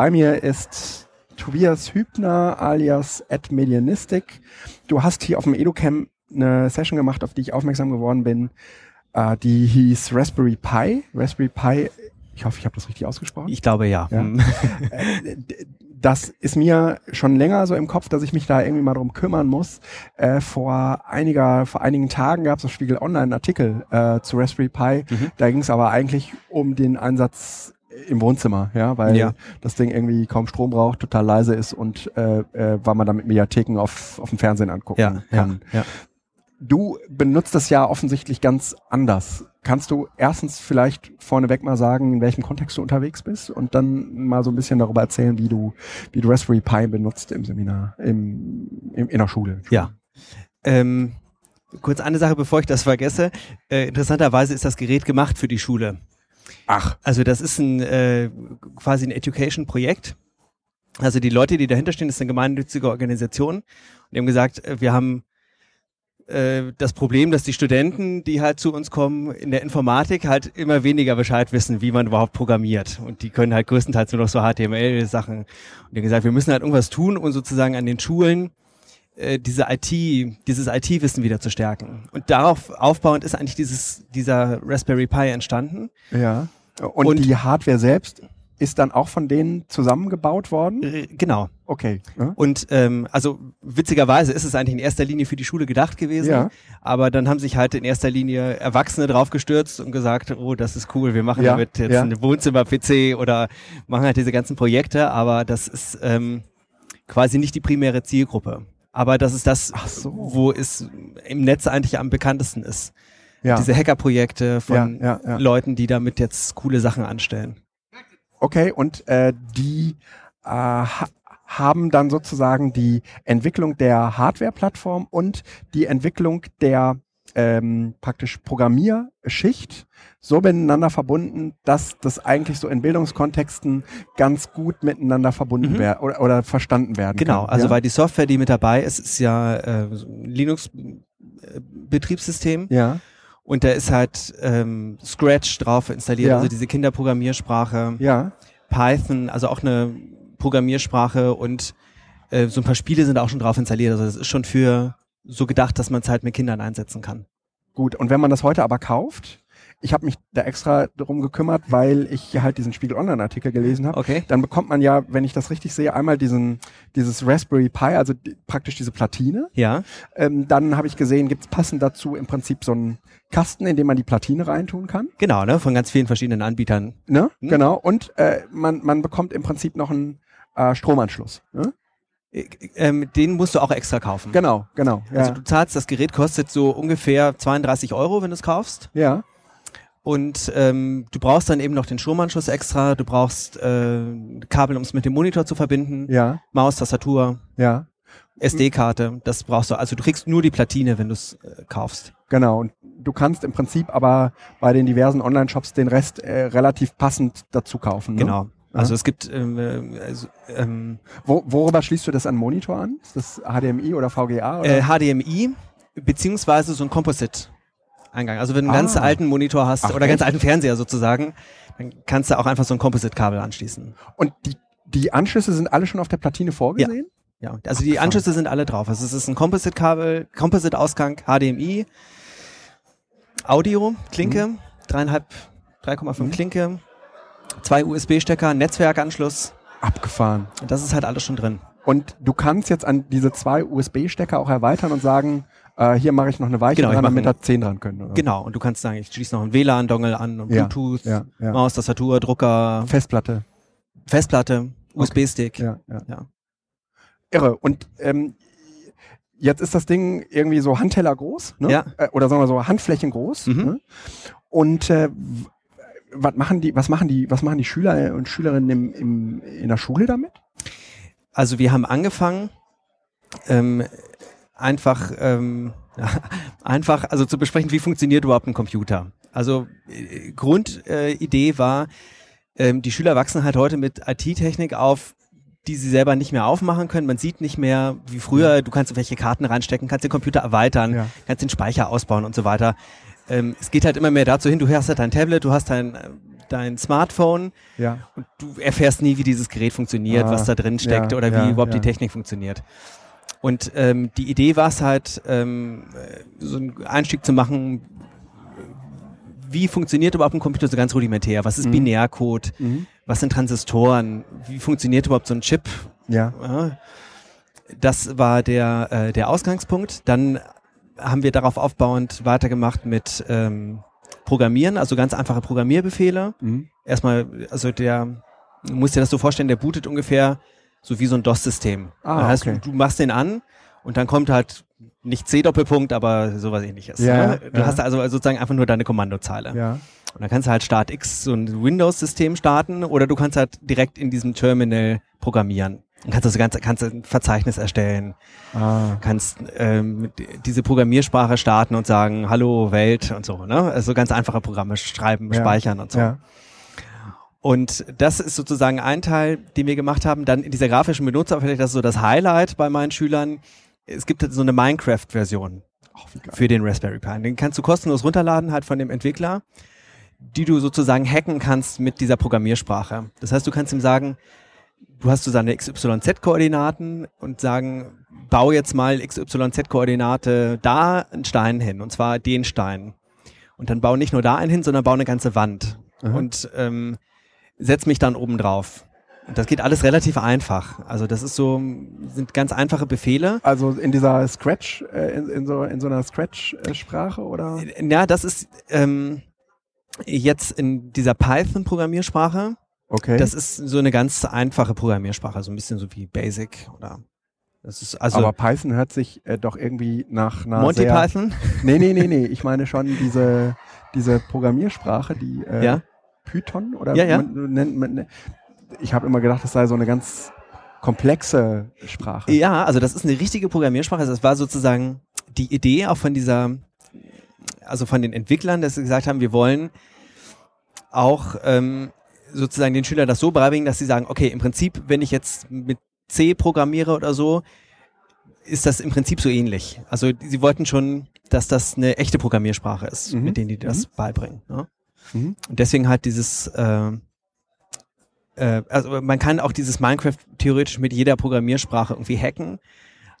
Bei mir ist Tobias Hübner alias Medianistic. Du hast hier auf dem EduCamp eine Session gemacht, auf die ich aufmerksam geworden bin. Äh, die hieß Raspberry Pi. Raspberry Pi, ich hoffe, ich habe das richtig ausgesprochen. Ich glaube ja. ja. Hm. Äh, das ist mir schon länger so im Kopf, dass ich mich da irgendwie mal drum kümmern muss. Äh, vor einiger, vor einigen Tagen gab es auf Spiegel Online einen Artikel äh, zu Raspberry Pi. Mhm. Da ging es aber eigentlich um den Einsatz im Wohnzimmer, ja, weil ja. das Ding irgendwie kaum Strom braucht, total leise ist und äh, äh, weil man damit Mediatheken auf, auf dem Fernsehen angucken ja, kann. Ja, ja. Du benutzt das ja offensichtlich ganz anders. Kannst du erstens vielleicht vorneweg mal sagen, in welchem Kontext du unterwegs bist und dann mal so ein bisschen darüber erzählen, wie du, wie du Raspberry Pi benutzt im Seminar, im, im in der Schule? Ja. Ähm, kurz eine Sache, bevor ich das vergesse. Äh, interessanterweise ist das Gerät gemacht für die Schule. Ach. Also das ist ein äh, quasi ein Education-Projekt. Also die Leute, die dahinter stehen, das ist eine gemeinnützige Organisation. Und die haben gesagt, äh, wir haben äh, das Problem, dass die Studenten, die halt zu uns kommen, in der Informatik halt immer weniger Bescheid wissen, wie man überhaupt programmiert. Und die können halt größtenteils nur noch so HTML-Sachen. Und die haben gesagt, wir müssen halt irgendwas tun, um sozusagen an den Schulen äh, diese IT, dieses IT-Wissen wieder zu stärken. Und darauf aufbauend ist eigentlich dieses, dieser Raspberry Pi entstanden. Ja. Und, Und die Hardware selbst ist dann auch von denen zusammengebaut worden? Äh, genau. Okay. Ja. Und ähm, also witzigerweise ist es eigentlich in erster Linie für die Schule gedacht gewesen, ja. aber dann haben sich halt in erster Linie Erwachsene draufgestürzt und gesagt, oh, das ist cool, wir machen ja. damit jetzt ja. eine Wohnzimmer-PC oder machen halt diese ganzen Projekte, aber das ist ähm, quasi nicht die primäre Zielgruppe. Aber das ist das, so. wo es im Netz eigentlich am bekanntesten ist. Ja. Diese Hackerprojekte von ja, ja, Leuten, die damit jetzt coole Sachen anstellen. Okay, und äh, die äh, ha haben dann sozusagen die Entwicklung der Hardware-Plattform und die Entwicklung der ähm, praktisch Programmierschicht so miteinander verbunden, dass das eigentlich so in Bildungskontexten ganz gut miteinander verbunden mhm. werden oder, oder, verstanden werden genau, kann. Genau, also ja? weil die Software, die mit dabei ist, ist ja äh, Linux-Betriebssystem. Ja. Und da ist halt ähm, Scratch drauf installiert, ja. also diese Kinderprogrammiersprache. Ja. Python, also auch eine Programmiersprache und äh, so ein paar Spiele sind auch schon drauf installiert. Also das ist schon für so gedacht, dass man es halt mit Kindern einsetzen kann. Gut, und wenn man das heute aber kauft, ich habe mich da extra darum gekümmert, weil ich halt diesen Spiegel Online-Artikel gelesen habe. Okay. Dann bekommt man ja, wenn ich das richtig sehe, einmal diesen dieses Raspberry Pi, also die, praktisch diese Platine. Ja. Ähm, dann habe ich gesehen, gibt es passend dazu im Prinzip so einen Kasten, in dem man die Platine reintun kann. Genau, ne? Von ganz vielen verschiedenen Anbietern. Ne? Hm? Genau. Und äh, man, man bekommt im Prinzip noch einen äh, Stromanschluss. Ne? Äh, ähm, den musst du auch extra kaufen. Genau, genau. Ja. Also du zahlst, das Gerät kostet so ungefähr 32 Euro, wenn du es kaufst. Ja. Und ähm, du brauchst dann eben noch den Stromanschluss extra, du brauchst äh, Kabel, um es mit dem Monitor zu verbinden, ja. Maus, Tastatur, ja. SD-Karte, das brauchst du. Also du kriegst nur die Platine, wenn du es äh, kaufst. Genau, und du kannst im Prinzip aber bei den diversen Online-Shops den Rest äh, relativ passend dazu kaufen. Ne? Genau. Also es gibt ähm, äh, also, ähm, Wo, worüber schließt du das an Monitor an? Ist das HDMI oder VGA? Oder? Äh, HDMI beziehungsweise so ein Composite Eingang. Also wenn du einen ah. ganz alten Monitor hast Ach, oder ganz alten Fernseher sozusagen, dann kannst du auch einfach so ein Composite-Kabel anschließen. Und die, die Anschlüsse sind alle schon auf der Platine vorgesehen? Ja, ja. also Ach, die Anschlüsse sind alle drauf. Also es ist ein Composite-Kabel, Composite-Ausgang, HDMI, Audio, Klinke, mhm. dreieinhalb, 3,5 mhm. Klinke, zwei USB-Stecker, Netzwerkanschluss. Abgefahren. Das ist halt alles schon drin. Und du kannst jetzt an diese zwei USB-Stecker auch erweitern und sagen, äh, hier mache ich noch eine Weiche genau, dran, damit da 10 dran können. Oder? Genau, und du kannst sagen, ich schließe noch einen WLAN-Dongle an und Bluetooth, ja, ja. Maus, Tastatur, Drucker. Festplatte. Festplatte, USB-Stick. Ja, ja. ja. Irre. Und ähm, jetzt ist das Ding irgendwie so Handteller groß, ne? Ja. Äh, oder sagen wir so Handflächen groß. Mhm. Ne? Und äh, was machen die, was machen die, was machen die Schüler und Schülerinnen im, im, in der Schule damit? Also wir haben angefangen, ähm, einfach, ähm, einfach, also zu besprechen, wie funktioniert überhaupt ein Computer. Also äh, Grundidee äh, war, ähm, die Schüler wachsen halt heute mit IT-Technik auf, die sie selber nicht mehr aufmachen können. Man sieht nicht mehr wie früher, du kannst welche Karten reinstecken, kannst den Computer erweitern, ja. kannst den Speicher ausbauen und so weiter. Ähm, es geht halt immer mehr dazu hin, du hast halt dein Tablet, du hast dein dein Smartphone Ja. und du erfährst nie, wie dieses Gerät funktioniert, Ah, was da drin steckt ja, oder wie ja, überhaupt die Technik funktioniert. Und ähm, die Idee war es halt, ähm, äh, so einen Einstieg zu machen, wie funktioniert überhaupt ein Computer so ganz rudimentär? Was ist Mhm. Binärcode? Mhm. Was sind Transistoren? Wie funktioniert überhaupt so ein Chip? Ja. Ja, das war der, äh, der Ausgangspunkt. Dann haben wir darauf aufbauend weitergemacht mit ähm, Programmieren, also ganz einfache Programmierbefehle. Mhm. Erstmal, also der, du musst dir das so vorstellen, der bootet ungefähr so wie so ein DOS-System. Ah, das heißt, okay. du, du machst den an und dann kommt halt nicht C-Doppelpunkt, aber sowas ähnliches. Ja, ne? Du ja. hast also sozusagen einfach nur deine Kommandozeile. Ja. Und dann kannst du halt Start X so ein Windows-System starten oder du kannst halt direkt in diesem Terminal programmieren. Kannst also ganz, kannst ein Verzeichnis erstellen, Ah. kannst ähm, diese Programmiersprache starten und sagen, hallo Welt und so, ne? Also ganz einfache Programme schreiben, Ja. speichern und so. Ja. Und das ist sozusagen ein Teil, den wir gemacht haben. Dann in dieser grafischen Benutzeroberfläche, das ist so das Highlight bei meinen Schülern. Es gibt so eine Minecraft-Version für den Raspberry Pi. Den kannst du kostenlos runterladen, halt von dem Entwickler, die du sozusagen hacken kannst mit dieser Programmiersprache. Das heißt, du kannst ihm sagen, du hast so seine XYZ-Koordinaten und sagen, bau jetzt mal XYZ-Koordinate da einen Stein hin, und zwar den Stein. Und dann bau nicht nur da einen hin, sondern bau eine ganze Wand. Aha. Und ähm, setz mich dann oben drauf. Und das geht alles relativ einfach. Also das ist so, sind ganz einfache Befehle. Also in dieser Scratch, äh, in, in, so, in so einer Scratch-Sprache oder? Ja, das ist ähm, jetzt in dieser Python-Programmiersprache. Okay. Das ist so eine ganz einfache Programmiersprache, so ein bisschen so wie Basic oder das ist also aber Python hört sich äh, doch irgendwie nach einer Monty sehr, Python. Nee, nee, nee, nee. Ich meine schon diese, diese Programmiersprache, die äh, Ja. Python oder Ja, ja. Man, nennt man, ich habe immer gedacht, das sei so eine ganz komplexe Sprache. Ja, also das ist eine richtige Programmiersprache. Das war sozusagen die Idee auch von dieser, also von den Entwicklern, dass sie gesagt haben, wir wollen auch ähm, sozusagen den Schülern das so beibringen, dass sie sagen, okay, im Prinzip, wenn ich jetzt mit C programmiere oder so, ist das im Prinzip so ähnlich. Also sie wollten schon, dass das eine echte Programmiersprache ist, Mhm. mit denen die das beibringen. Ne? Mhm. Und deswegen halt dieses, äh, äh, also man kann auch dieses Minecraft theoretisch mit jeder Programmiersprache irgendwie hacken,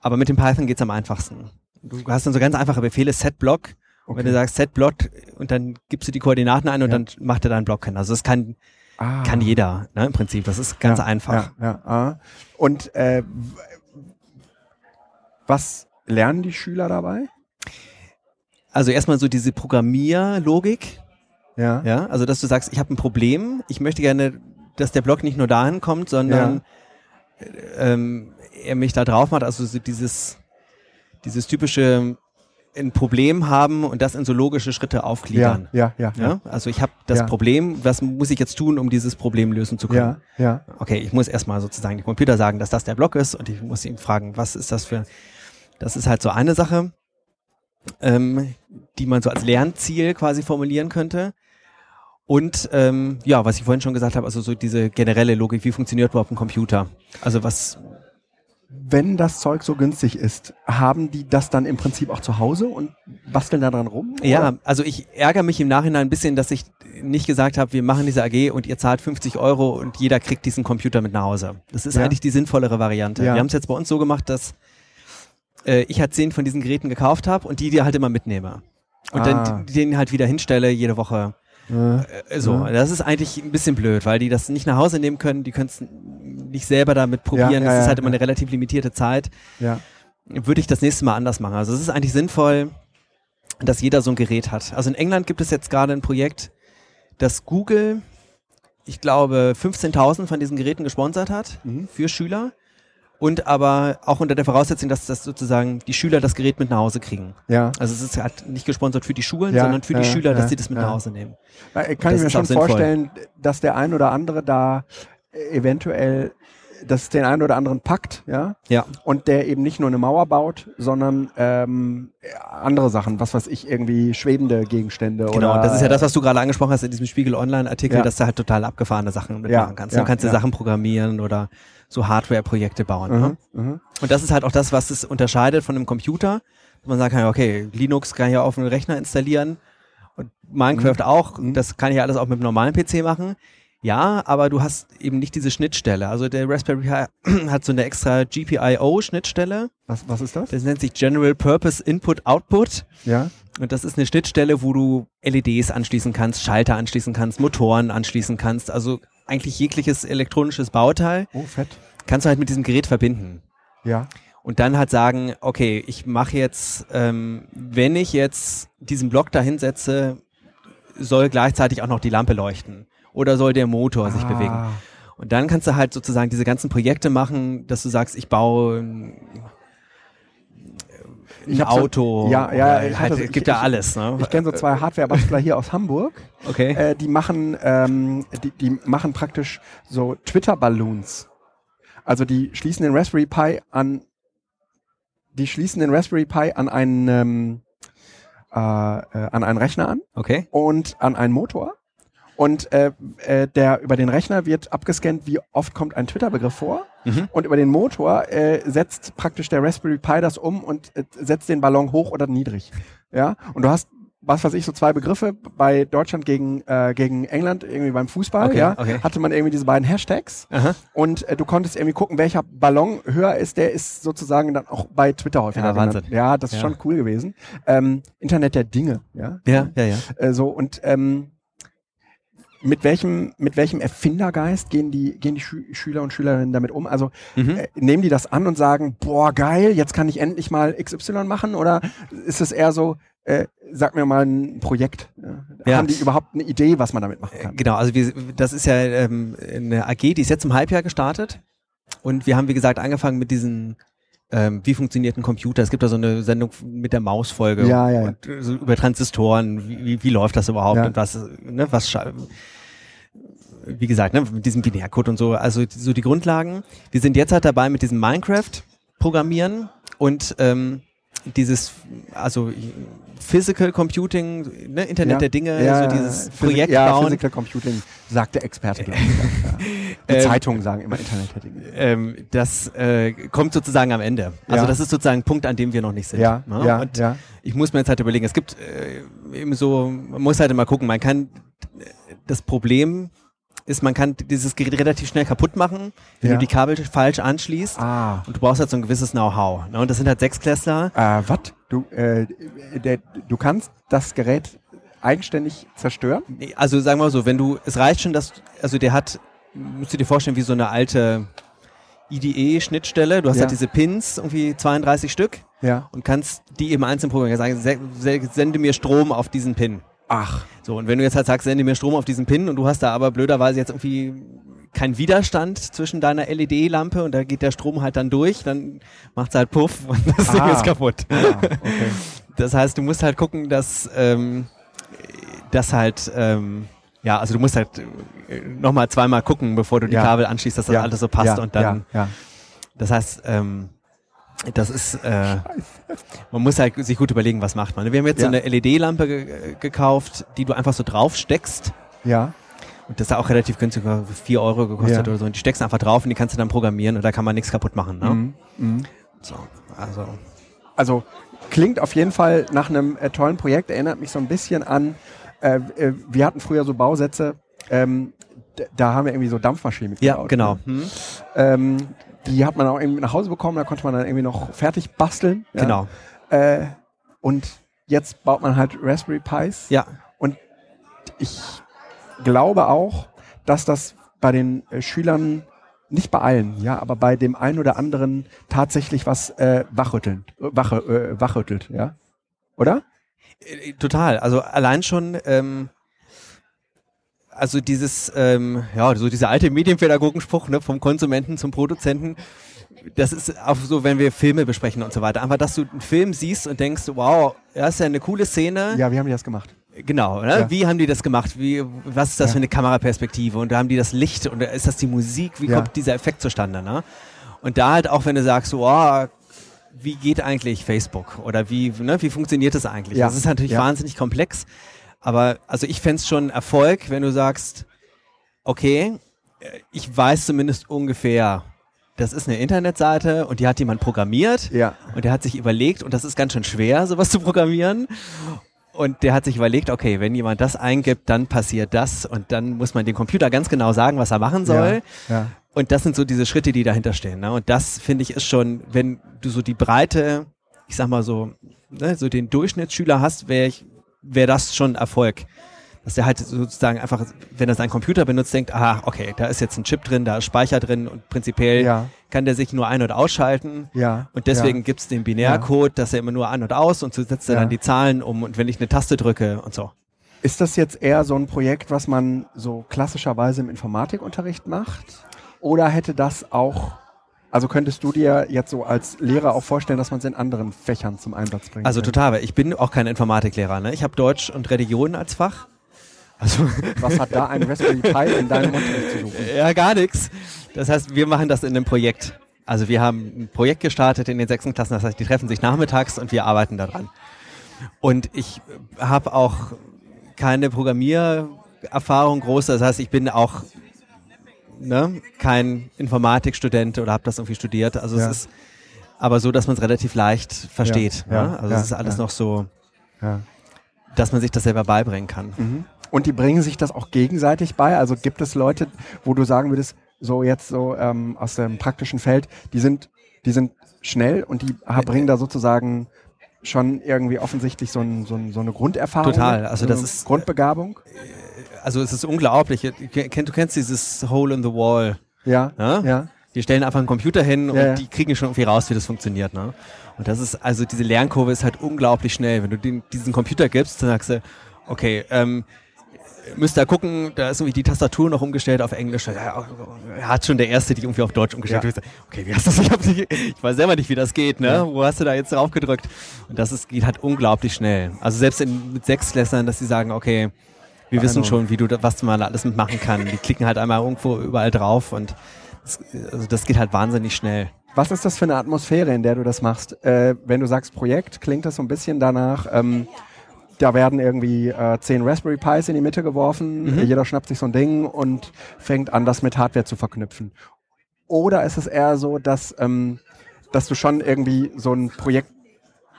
aber mit dem Python geht's am einfachsten. Du hast dann so ganz einfache Befehle, setBlock, und wenn du sagst setBlock und dann gibst du die Koordinaten ein und Ja. dann macht er deinen Block hin. Also das kann, Ah. kann jeder, ne, im Prinzip. Das ist ganz ja, einfach. Ja, ja, ah. Und äh, was lernen die Schüler dabei? Also erstmal so diese Programmierlogik, Ja. ja, also dass du sagst, ich habe ein Problem, ich möchte gerne, dass der Block nicht nur dahin kommt, sondern ähm, er mich da drauf macht, also so dieses, dieses typische ein Problem haben und das in so logische Schritte Ja, aufgliedern. ja, ja, Ja? Also ich habe das Ja. Problem, was muss ich jetzt tun, um dieses Problem lösen zu können? ja, ja. Okay, ich muss erstmal sozusagen dem Computer sagen, dass das der Block ist und ich muss ihn fragen, was ist das für. Das ist halt so eine Sache, ähm, die man so als Lernziel quasi formulieren könnte. Und ähm, ja, was ich vorhin schon gesagt habe, also so diese generelle Logik, wie funktioniert überhaupt ein Computer? Also was, Wenn das Zeug so günstig ist, haben die das dann im Prinzip auch zu Hause und basteln da dran rum? ja, oder? also ich ärgere mich im Nachhinein ein bisschen, dass ich nicht gesagt habe, wir machen diese AG und ihr zahlt 50 Euro und jeder kriegt diesen Computer mit nach Hause. Das ist Ja. eigentlich die sinnvollere Variante. Ja. Wir haben es jetzt bei uns so gemacht, dass äh, ich halt zehn von diesen Geräten gekauft habe und die dir halt immer mitnehme. Und Ah. dann den halt wieder hinstelle jede Woche. Äh, so, Ja. das ist eigentlich ein bisschen blöd, weil die das nicht nach Hause nehmen können, die können es nicht selber damit probieren. ja, das ist ja, halt immer ja. eine relativ limitierte Zeit. ja. Würde ich das nächste Mal anders machen. Also es ist eigentlich sinnvoll, dass jeder so ein Gerät hat. Also in England gibt es jetzt gerade ein Projekt, das Google, ich glaube, 15.000 von diesen Geräten gesponsert hat Mhm. für Schüler. Und aber auch unter der Voraussetzung, dass das sozusagen die Schüler das Gerät mit nach Hause kriegen. Ja. Also es ist halt nicht gesponsert für die Schulen, Ja, sondern für die ja, Schüler, dass sie das mit nach Hause nehmen. Äh, Kann ich mir ist schon vorstellen, dass der ein oder andere da äh, eventuell, dass es den einen oder anderen packt, ja, Ja. und der eben nicht nur eine Mauer baut, sondern ähm, andere Sachen, was weiß ich, irgendwie schwebende Gegenstände Genau, oder das ist ja das, was du gerade angesprochen hast in diesem Spiegel Online-Artikel, Ja. dass du halt total abgefahrene Sachen mitmachen Ja, kannst. ja, du kannst ja. Sachen programmieren oder so Hardware-Projekte bauen. Ne? Mhm, mhm. Und das ist halt auch das, was es unterscheidet von einem Computer. Man sagt, ja, okay, Linux kann ich ja auf einen Rechner installieren Und Minecraft mhm. auch. Mhm. Das kann ich ja alles auch mit einem normalen PC machen. Ja, aber du hast eben nicht diese Schnittstelle. Also der Raspberry Pi hat so eine extra GPIO-Schnittstelle. Was, was ist das? Das nennt sich General Purpose Input Output. Ja. Und das ist eine Schnittstelle, wo du LEDs anschließen kannst, Schalter anschließen kannst, Motoren anschließen kannst. Also eigentlich jegliches elektronisches Bauteil. Oh, fett. Kannst du halt mit diesem Gerät verbinden. Ja. Und dann halt sagen, okay, ich mache jetzt, ähm, wenn ich jetzt diesen Block da hinsetze, soll gleichzeitig auch noch die Lampe leuchten oder soll der Motor ah. sich bewegen? Und dann kannst du halt sozusagen diese ganzen Projekte machen, dass du sagst, ich baue ein, Auto. So, ja, ja, ich halt, so, gibt ja alles. Ne? Ich, ich kenne so zwei Hardware-Bastler hier aus Hamburg. Okay. Äh, die machen, ähm, die, die machen praktisch so Twitter-Balloons. Also die schließen den Raspberry Pi an, die schließen den Raspberry Pi an einen ähm, äh, äh, an einen Rechner an. Okay. Und an einen Motor und äh, äh, der über den Rechner wird abgescannt, wie oft kommt ein Twitter-Begriff vor. Mhm. Und über den Motor äh, setzt praktisch der Raspberry Pi das um und äh, setzt den Ballon hoch oder niedrig. Ja. Und du hast was weiß ich, so zwei Begriffe bei Deutschland gegen, äh, gegen England, irgendwie beim Fußball, okay, ja, okay. hatte man irgendwie diese beiden Hashtags Aha. und äh, du konntest irgendwie gucken, welcher Ballon höher ist, der ist sozusagen dann auch bei Twitter häufiger. Ja, Wahnsinn. Ja, das ist ja. schon cool gewesen. Ähm, Internet der Dinge, ja. Ja, ja, ja. Äh, so und ähm, mit welchem, mit welchem Erfindergeist gehen die, gehen die Schü Schüler und Schülerinnen damit um? Also mhm. äh, nehmen die das an und sagen, boah, geil, jetzt kann ich endlich mal XY machen? Oder ist es eher so, äh, sag mir mal ein Projekt. Ja. Haben die überhaupt eine Idee, was man damit machen kann? Genau, also wir, das ist ja ähm, eine AG, die ist jetzt im Halbjahr gestartet. Und wir haben, wie gesagt, angefangen mit diesen ähm, wie funktioniert ein Computer? Es gibt da so eine Sendung mit der Mausfolge ja, ja, und so über Transistoren. Wie, wie, wie läuft das überhaupt ja. und was, ne, was wie gesagt, ne, mit diesem Binärcode und so, also so die Grundlagen. Wir sind jetzt halt dabei mit diesem Minecraft programmieren und ähm, dieses, also Physical Computing, ne, Internet ja, der Dinge, ja, so dieses Projekt ja, bauen. Physical Computing, sagt der Experte, glaube ich. Die ähm, Zeitungen sagen immer Internet der Dinge. Ähm, das äh, kommt sozusagen am Ende. Also das ist sozusagen ein Punkt, an dem wir noch nicht sind. Ja, ne? ja, Und ja. ich muss mir jetzt halt überlegen, es gibt äh, eben so, man muss halt immer gucken, man kann das Problem ist, man kann dieses Gerät relativ schnell kaputt machen, wenn ja. du die Kabel falsch anschließt. Ah. Und du brauchst halt so ein gewisses Know-how. Ne? Und das sind halt sechs Klässler. Äh, was? Du, äh, der, du kannst das Gerät eigenständig zerstören? Also sagen wir mal so, wenn du, es reicht schon, dass, also der hat, musst du dir vorstellen, wie so eine alte IDE-Schnittstelle. Du hast ja. halt diese Pins, irgendwie 32 Stück. Ja. Und kannst die eben einzeln programmieren. Sagen, sende mir Strom auf diesen Pin. Ach. So, und wenn du jetzt halt sagst, sende mir Strom auf diesen Pin und du hast da aber blöderweise jetzt irgendwie keinen Widerstand zwischen deiner LED-Lampe und da geht der Strom halt dann durch, dann macht es halt Puff und das ah. Ding ist kaputt. Ah, okay. Das heißt, du musst halt gucken, dass ähm, das halt ähm, ja, also du musst halt äh, nochmal zweimal gucken, bevor du die ja. Kabel anschließt, dass das ja. alles so passt ja. und dann. Ja. Das heißt, ähm, das ist, äh, man muss halt sich gut überlegen, was macht man. Wir haben jetzt Ja. so eine LED-Lampe ge gekauft, die du einfach so drauf steckst. Ja. Und das ist auch relativ günstig, 4 Euro gekostet Ja. oder so. Und die steckst du einfach drauf und die kannst du dann programmieren und da kann man nichts kaputt machen. Ne? Mhm. Mhm. So, also. Also klingt auf jeden Fall nach einem äh, tollen Projekt, erinnert mich so ein bisschen an, äh, äh, wir hatten früher so Bausätze, ähm, da haben wir irgendwie so Dampfmaschinen Ja, mitgebaut. genau. Ne? Hm? Ähm, die hat man auch irgendwie nach Hause bekommen, da konnte man dann irgendwie noch fertig basteln. Ja? Genau. Äh, und jetzt baut man halt Raspberry Pis. Ja. Ich glaube auch, dass das bei den äh, Schülern, nicht bei allen, ja, aber bei dem einen oder anderen tatsächlich was äh, wachrütteln, wache, äh, wachrüttelt, ja? Oder? Äh, Total. Also allein schon, ähm, also dieses, ähm, ja, so dieser alte Medienpädagogenspruch, ne, vom Konsumenten zum Produzenten. Das ist auch so, wenn wir Filme besprechen und so weiter. Einfach, dass du einen Film siehst und denkst, wow, das ist ja eine coole Szene. Ja, wie haben die das gemacht? Genau, ne? Ja. wie haben die das gemacht? Wie, was ist das Ja. für eine Kameraperspektive? Und da haben die das Licht und ist das die Musik? Wie Ja. kommt dieser Effekt zustande? Ne? Und da halt auch, wenn du sagst, wow, wie geht eigentlich Facebook? Oder wie, ne, wie funktioniert das eigentlich? Das ist natürlich wahnsinnig komplex. Aber also ich fände es schon Erfolg, wenn du sagst, okay, äh, ich weiß zumindest ungefähr, das ist eine Internetseite und die hat jemand programmiert Ja. und der hat sich überlegt, und das ist ganz schön schwer, sowas zu programmieren. Und der hat sich überlegt, okay, wenn jemand das eingibt, dann passiert das und dann muss man dem Computer ganz genau sagen, was er machen soll. Ja, ja. Und das sind so diese Schritte, die dahinter stehen. Ne? Und das finde ich ist schon, wenn du so die breite, ich sag mal so, ne, so den Durchschnittsschüler hast, wäre ich, wäre das schon Erfolg. Dass der halt sozusagen einfach, wenn er seinen Computer benutzt, denkt, ah, okay, da ist jetzt ein Chip drin, da ist Speicher drin und prinzipiell Ja. kann der sich nur ein- und ausschalten. Ja. Und deswegen ja. gibt's den Binärcode, dass er immer nur an und aus und so setzt er dann die Zahlen um und wenn ich eine Taste drücke und so. Ist das jetzt eher so ein Projekt, was man so klassischerweise im Informatikunterricht macht? Oder hätte das auch, also könntest du dir jetzt so als Lehrer auch vorstellen, dass man es in anderen Fächern zum Einsatz bringt? Also total, weil ich bin auch kein Informatiklehrer. Ne? Ich habe Deutsch und Religion als Fach. Also Was hat da ein Raspberry Pi in deinem Unterricht zu suchen? ja, gar nichts. Das heißt, wir machen das in einem Projekt. Also wir haben ein Projekt gestartet in den sechsten Klassen, das heißt, die treffen sich nachmittags und wir arbeiten daran. Und ich habe auch keine Programmiererfahrung groß, das heißt, ich bin auch ne, kein Informatikstudent oder habe das irgendwie studiert. Also Ja. es ist aber so, dass man es relativ leicht versteht. Ja, ne? ja, Also ja, es ist alles noch so, dass man sich das selber beibringen kann. Mhm. Und die bringen sich das auch gegenseitig bei? Also gibt es Leute, wo du sagen würdest, so jetzt so ähm, aus dem praktischen Feld, die sind, die sind schnell und die bringen da sozusagen schon irgendwie offensichtlich so, ein, so, ein, so eine Grunderfahrung. Total, also so das ist- Grundbegabung. Also es ist unglaublich. Du kenn- du kennst dieses Hole in the Wall. Ja, Ja? ja. Die stellen einfach einen Computer hin und Ja, ja. die kriegen schon irgendwie raus, wie das funktioniert. Ne? Und das ist, also diese Lernkurve ist halt unglaublich schnell. Wenn du den, diesen Computer gibst, dann sagst du, okay, ähm, müsst ihr gucken, da ist irgendwie die Tastatur noch umgestellt auf Englisch. Ja, er hat schon der Erste, die irgendwie auf Deutsch umgestellt Ja. hat. Okay, wie hast du das? Ich, nicht, ich weiß selber nicht, wie das geht. Ne? Ja. Wo hast du da jetzt drauf gedrückt? Und das ist, geht halt unglaublich schnell. Also selbst in, mit Sechsklässlern, dass sie sagen, okay, wir wissen Genau. schon, wie du, da- was man alles mitmachen kann. Die klicken halt einmal irgendwo überall drauf und das, also das geht halt wahnsinnig schnell. Was ist das für eine Atmosphäre, in der du das machst? Äh, wenn du sagst Projekt, klingt das so ein bisschen danach, ähm, da werden irgendwie äh, zehn Raspberry Pis in die Mitte geworfen, Mhm. jeder schnappt sich so ein Ding und fängt an, das mit Hardware zu verknüpfen. Oder ist es eher so, dass, ähm, dass du schon irgendwie so ein Projekt,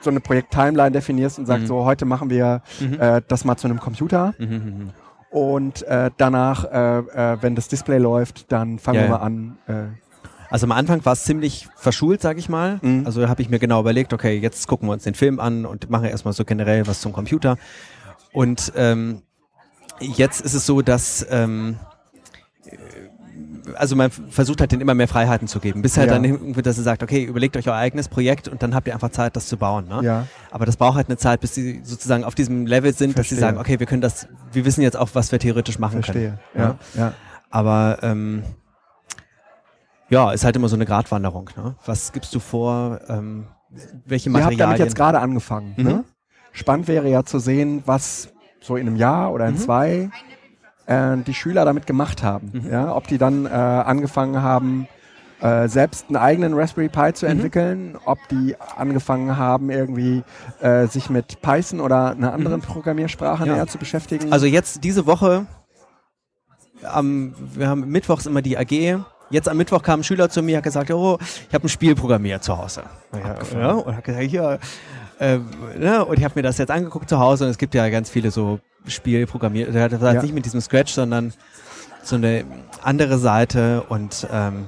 so eine Projekt-Timeline definierst und sagst, Mhm. so heute machen wir Mhm. äh, das mal zu einem Computer Mhm. und äh, danach, äh, äh, wenn das Display läuft, dann fangen Ja, wir ja. mal an. Äh, Also am Anfang war es ziemlich verschult, sag ich mal. Mhm. Also habe ich mir genau überlegt, okay, jetzt gucken wir uns den Film an und machen erstmal so generell was zum Computer. Und ähm, jetzt ist es so, dass ähm, also man versucht halt den immer mehr Freiheiten zu geben, bis halt Ja. dann irgendwie, dass er sagt, okay, überlegt euch euer eigenes Projekt und dann habt ihr einfach Zeit, das zu bauen. Ne? ja. Aber das braucht halt eine Zeit, bis sie sozusagen auf diesem Level sind, dass sie Verstehe. sagen, okay, wir können das, wir wissen jetzt auch, was wir theoretisch machen Verstehe. können. Ja, ja. Aber ähm, ja, ist halt immer so eine Gratwanderung. Ne? Was gibst du vor? Ähm, welche Ihr habt Materialien? damit jetzt gerade angefangen. Mhm. Ne? Spannend wäre ja zu sehen, was so in einem Jahr oder in Mhm. zwei äh, die Schüler damit gemacht haben. Mhm. Ja? Ob die dann äh, angefangen haben, äh, selbst einen eigenen Raspberry Pi zu Mhm. entwickeln, ob die angefangen haben, irgendwie äh, sich mit Python oder einer anderen Programmiersprache Mhm. Ja. näher zu beschäftigen. Also jetzt diese Woche, am, wir haben mittwochs immer die AG. Jetzt am Mittwoch kam ein Schüler zu mir, hat gesagt, oh, ich habe ein Spiel programmiert zu Hause. Ja, ja, und hat gesagt, hier, äh, ne, und ich habe mir das jetzt angeguckt zu Hause und es gibt ja ganz viele so Spielprogrammier. Das war Ja. nicht mit diesem Scratch, sondern so eine andere Seite und ähm,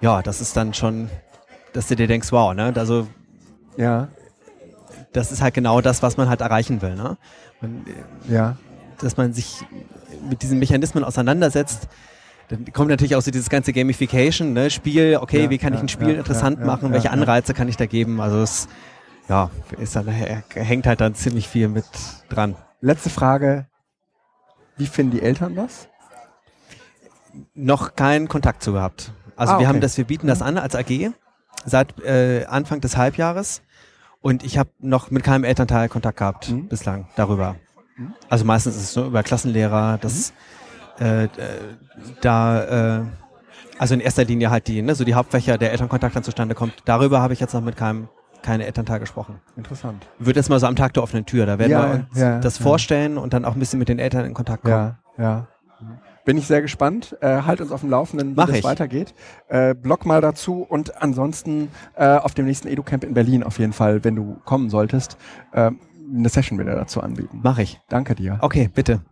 ja, das ist dann schon, dass du dir denkst, wow, ne, also ja, das ist halt genau das, was man halt erreichen will, ne? Man, ja. dass man sich mit diesen Mechanismen auseinandersetzt. Dann kommt natürlich auch so dieses ganze Gamification, ne? Spiel, okay, Ja, wie kann ich ja, ein Spiel ja, interessant machen, welche. Anreize kann ich da geben? Also es ja, ist dann, hängt halt dann ziemlich viel mit dran. Letzte Frage. Wie finden die Eltern das? Noch keinen Kontakt zu gehabt. Also Ah, wir okay. haben das, wir bieten das an als AG seit äh, Anfang des Halbjahres und ich habe noch mit keinem Elternteil Kontakt gehabt Mhm. bislang darüber. Mhm. Also meistens ist es so über Klassenlehrer, dass äh, äh, da äh, also in erster Linie halt die, ne, so die Hauptfächer der Elternkontakt dann zustande kommt. Darüber habe ich jetzt noch mit keinem keine Elternteil gesprochen. Interessant. Wird jetzt mal so am Tag der offenen Tür. Da werden Ja, wir uns ja, das ja. vorstellen und dann auch ein bisschen mit den Eltern in Kontakt kommen. Ja, ja. Bin ich sehr gespannt. Äh, halt uns auf dem Laufenden, wie Mach das ich. weitergeht. Äh, blog mal dazu und ansonsten äh, auf dem nächsten EduCamp in Berlin auf jeden Fall, wenn du kommen solltest. Äh, eine Session wieder dazu anbieten. Mach ich. Danke dir. Okay, bitte.